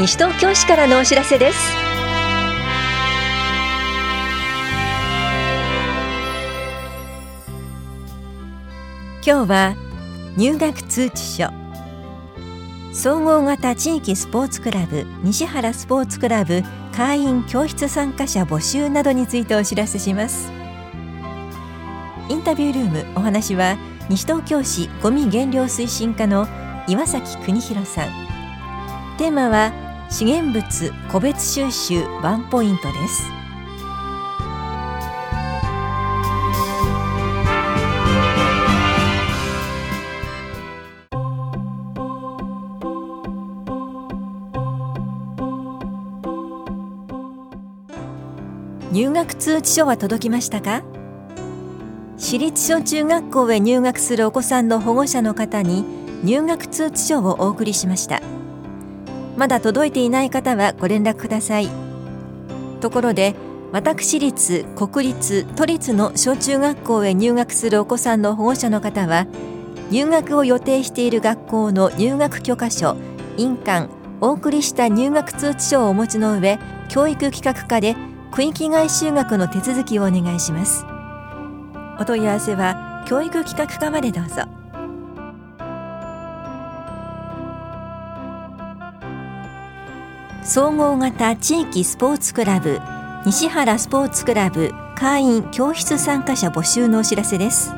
西東京市からのお知らせです。今日は入学通知書。総合型地域スポーツクラブ西原スポーツクラブ会員教室参加者募集などについてお知らせします。インタビュールームお話は西東京市ゴミ減量推進課の岩崎邦弘さん。テーマは資源物個別収集ワンポイントです。入学通知書は届きましたか？私立小中学校へ入学するお子さんの保護者の方に入学通知書をお送りしました。まだ届いていない方はご連絡ください。ところで私立国立都立の小中学校へ入学するお子さんの保護者の方は入学を予定している学校の入学許可書印鑑お送りした入学通知書をお持ちの上教育企画課で区域外就学の手続きをお願いします。お問い合わせは教育企画課までどうぞ。総合型地域スポーツクラブ西原スポーツクラブ会員教室参加者募集のお知らせです。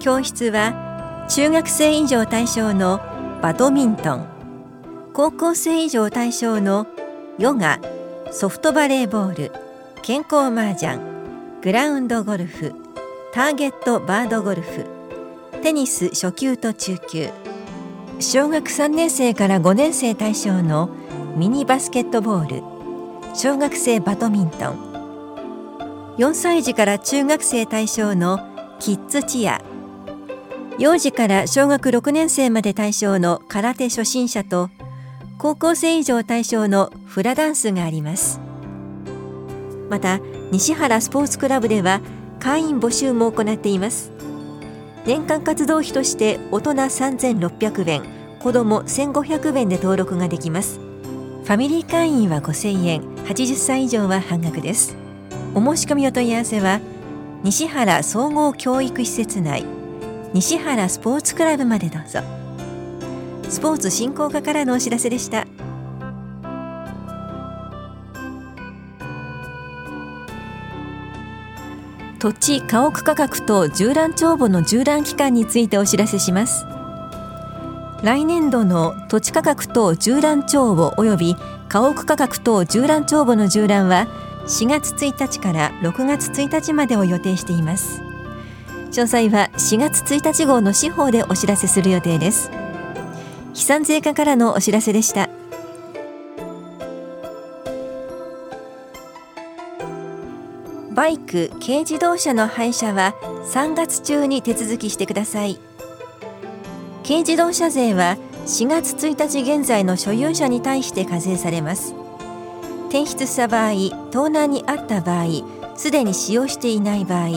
教室は中学生以上対象のバドミントン高校生以上対象のヨガソフトバレーボール健康麻雀グラウンドゴルフターゲットバードゴルフテニス初級と中級。小学3年生から5年生対象のミニバスケットボール。小学生バドミントン。4歳児から中学生対象のキッズチア。幼児から小学6年生まで対象の空手初心者と高校生以上対象のフラダンスがあります。また西原スポーツクラブでは会員募集も行っています。年間活動費として大人3600円子ども1500円で登録ができます。ファミリー会員は5000円。80歳以上は半額です。お申し込みお問い合わせは西原総合教育施設内西原スポーツクラブまでどうぞ。スポーツ振興課からのお知らせでした。土地家屋価格と縦覧帳簿の縦覧期間についてお知らせします。来年度の土地価格等縦覧帳簿及び家屋価格等縦覧帳簿の縦覧は4月1日から6月1日までを予定しています。詳細は4月1日号の司法でお知らせする予定です。飛散税課からのお知らせでした。バイク軽自動車の廃車は3月中に手続きしてください。軽自動車税は4月1日現在の所有者に対して課税されます。転出した場合盗難にあった場合すでに使用していない場合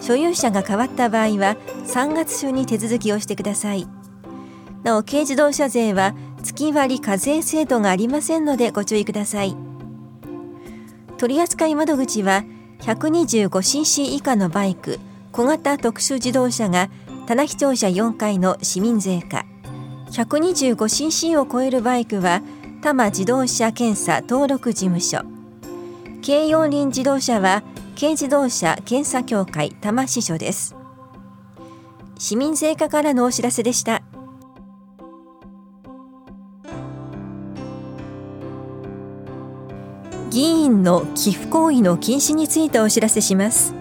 所有者が変わった場合は3月中に手続きをしてください。なお軽自動車税は月割課税制度がありませんのでご注意ください。取扱窓口は 125cc 以下のバイク小型特殊自動車が棚視聴者4階の市民税課。125cc を超えるバイクは多摩自動車検査登録事務所。軽四輪自動車は軽自動車検査協会多摩支所です。市民税課からのお知らせでした。議員の寄付行為の禁止についてお知らせします。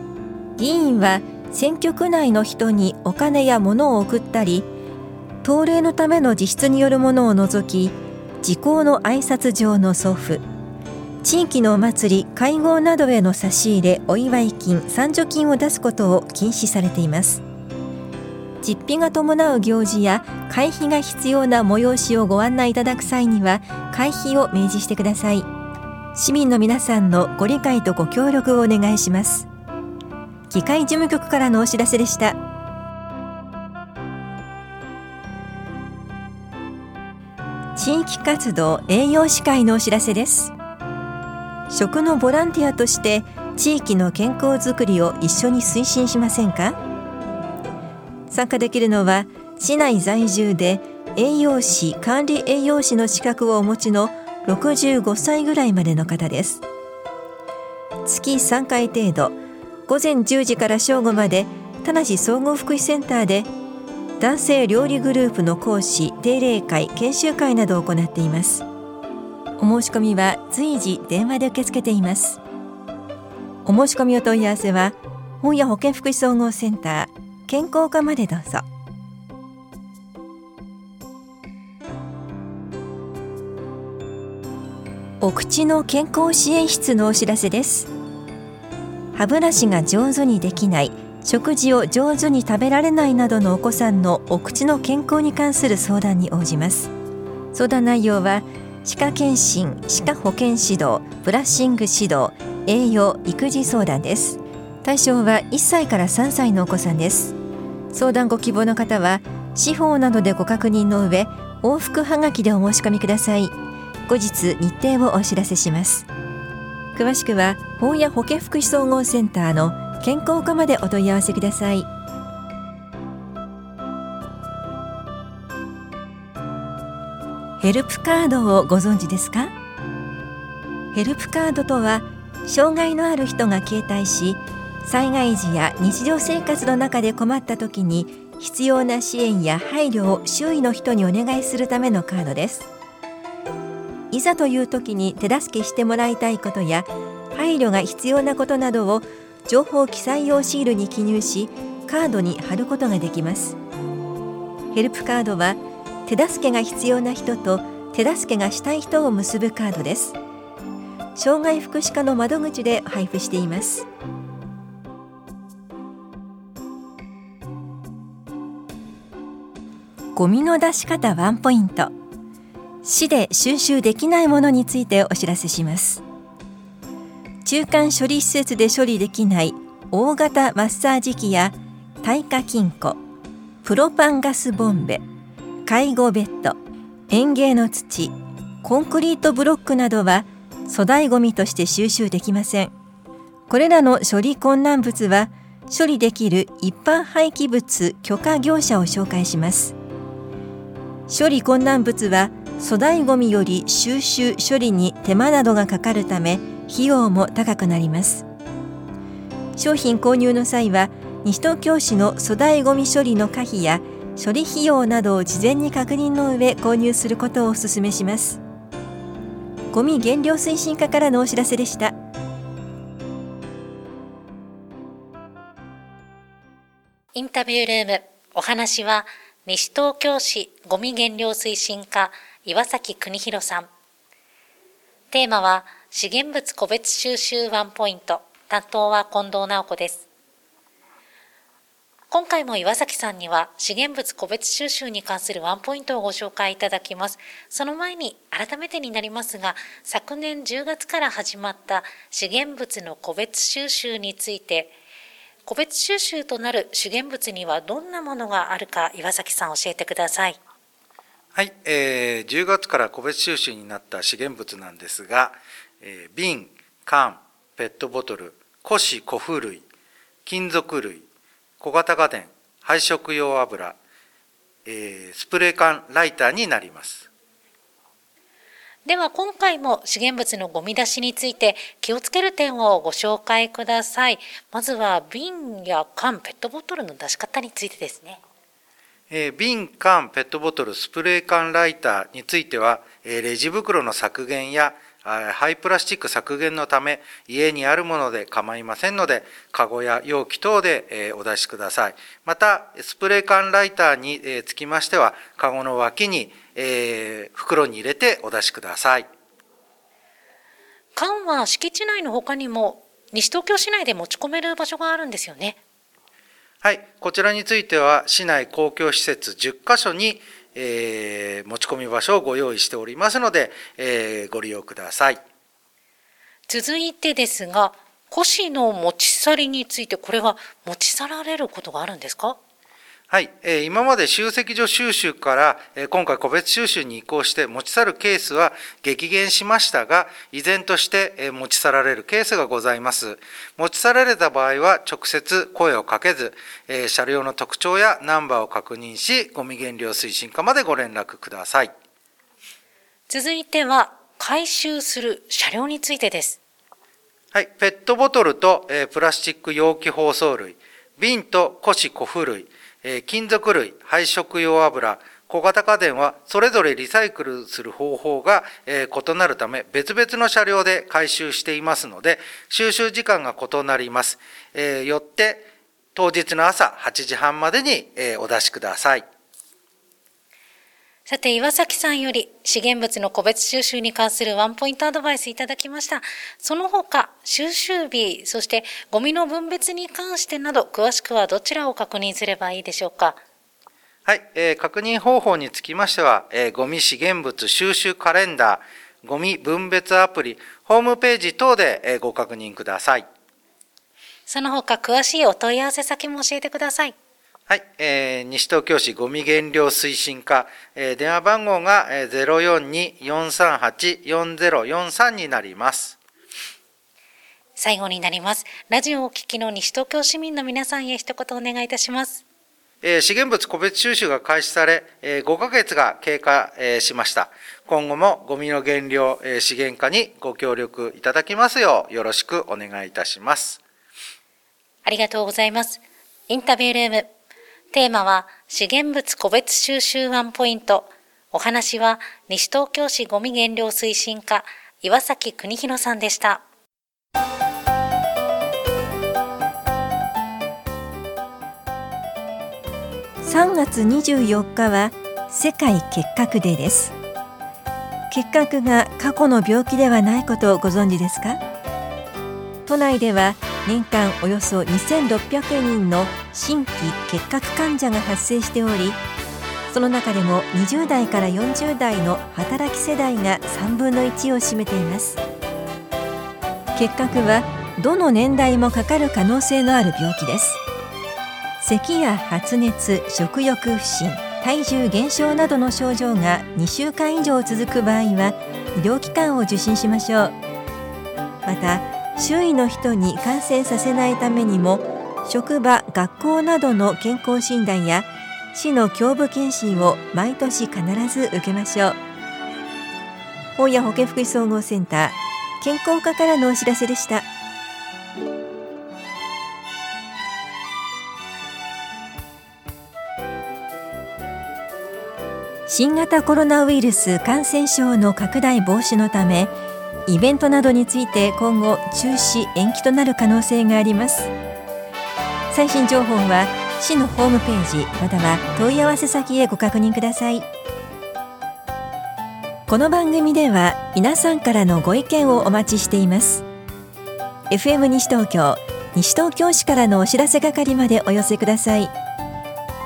議員は選挙区内の人にお金や物を送ったり党令のための自筆によるものを除き時効の挨拶状の送付地域のお祭り会合などへの差し入れお祝い金賛助金を出すことを禁止されています。実費が伴う行事や会費が必要な催しをご案内いただく際には会費を明示してください。市民の皆さんのご理解とご協力をお願いします。議会事務局からのお知らせでした。地域活動栄養士会のお知らせです。食のボランティアとして地域の健康づくりを一緒に推進しませんか？参加できるのは市内在住で栄養士管理栄養士の資格をお持ちの65歳ぐらいまでの方です。月3回程度午前10時から正午まで田梨総合福祉センターで男性料理グループの講師定例会研修会などを行っています。お申し込みは随時電話で受け付けています。お申し込みお問い合わせは本屋保健福祉総合センター健康課までどうぞ。お口の健康支援室のお知らせです。歯ブラシが上手にできない食事を上手に食べられないなどのお子さんのお口の健康に関する相談に応じます。相談内容は歯科検診歯科保健指導ブラッシング指導栄養育児相談です。対象は1歳から3歳のお子さんです。相談ご希望の方は司法などでご確認の上往復はがきでお申し込みください。後日日程をお知らせします。詳しくは本屋保健福祉総合センターの健康課までお問い合わせください。ヘルプカードをご存知ですか？ヘルプカードとは障害のある人が携帯し災害時や日常生活の中で困った時に必要な支援や配慮を周囲の人にお願いするためのカードです。いざという時に手助けしてもらいたいことや配慮が必要なことなどを情報記載用シールに記入しカードに貼ることができます。ヘルプカードは手助けが必要な人と手助けがしたい人を結ぶカードです。障害福祉課の窓口で配布しています。ゴミの出し方ワンポイント。市で収集できないものについてお知らせします。中間処理施設で処理できない大型マッサージ機や耐火金庫プロパンガスボンベ介護ベッド園芸の土コンクリートブロックなどは粗大ごみとして収集できません。これらの処理困難物は処理できる一般廃棄物許可業者を紹介します。処理困難物は粗大ごみより収集処理に手間などがかかるため費用も高くなります。商品購入の際は西東京市の粗大ごみ処理の可否や処理費用などを事前に確認の上購入することをお勧めします。ゴミ減量推進課からのお知らせでした。インタビュールームお話は西東京市ゴミ減量推進課岩崎邦弘さんテーマは資源物個別収集ワンポイント担当は近藤直子です今回も岩崎さんには資源物個別収集に関するワンポイントをご紹介いただきます。その前に改めてになりますが、昨年10月から始まった資源物の個別収集について、個別収集となる資源物にはどんなものがあるか岩崎さん教えてください。はい、えー、10月から個別収集になった資源物なんですが、えー、瓶缶ペットボトル古紙古風類金属類小型家電配色用油、えー、スプレー缶ライターになります。では今回も資源物のゴミ出しについて気をつける点をご紹介ください。まずは瓶や缶ペットボトルの出し方についてですね。えー、瓶、缶、ペットボトル、スプレー缶ライターについては、えー、レジ袋の削減や廃プラスチック削減のため家にあるもので構いませんのでカゴや容器等でお出しください。またスプレー缶ライターにつきましてはカゴの脇に袋に入れてお出しください。缶は敷地内の他にも西東京市内で持ち込める場所があるんですよね。はい、こちらについては市内公共施設10カ所にえー、持ち込み場所をご用意しておりますので、えー、ご利用ください。続いてですが、古紙の持ち去りについて、これは持ち去られることがあるんですか？はい、えー、今まで集積所収集から、えー、今回個別収集に移行して持ち去るケースは激減しましたが、依然として、えー、持ち去られるケースがございます。持ち去られた場合は直接声をかけず、えー、車両の特徴やナンバーを確認し、ゴミ減量推進課までご連絡ください。続いては、回収する車両についてです。はい、ペットボトルと、えー、プラスチック容器包装類、瓶と古紙古布類、金属類、配色用油、小型家電はそれぞれリサイクルする方法が異なるため別々の車両で回収していますので収集時間が異なります。よって当日の朝8時半までにお出しください。さて、岩崎さんより資源物の個別収集に関するワンポイントアドバイスいただきました。その他、収集日、そしてゴミの分別に関してなど、詳しくはどちらを確認すればいいでしょうか？はい、えー、確認方法につきましては、えー、ゴミ資源物収集カレンダー、ゴミ分別アプリ、ホームページ等で、えー、ご確認ください。その他、詳しいお問い合わせ先も教えてください。はい、えー、西東京市ごみ減量推進課、えー、電話番号が042-438-4043になります。最後になります。ラジオをお聞きの西東京市民の皆さんへ一言お願いいたします。えー、資源物個別収集が開始され、えー、5ヶ月が経過、えー、しました。今後もゴミの減量、えー、資源化にご協力いただきますようよろしくお願いいたします。ありがとうございます。インタビュールームテーマは資源物個別収集ワンポイント。お話は西東京市ごみ減量推進課岩崎邦弘さんでした。3月24日は世界結核デーです。結核が過去の病気ではないことをご存知ですか？都内では年間およそ2600人の新規結核患者が発生しておりその中でも20代から40代の働き世代が3分の1を占めています。結核はどの年代もかかる可能性のある病気です。咳や発熱食欲不振体重減少などの症状が2週間以上続く場合は医療機関を受診しましょう。また周囲の人に感染させないためにも職場学校などの健康診断や市の胸部検診を毎年必ず受けましょう。本屋保健福祉総合センター健康課からのお知らせでした。新型コロナウイルス感染症の拡大防止のためイベントなどについて今後中止延期となる可能性があります。最新情報は市のホームページまたは問い合わせ先へご確認ください。この番組では皆さんからのご意見をお待ちしています。FM 西東京西東京市からのお知らせ係までお寄せください。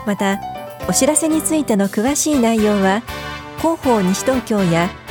またお知らせについての詳しい内容は広報西東京や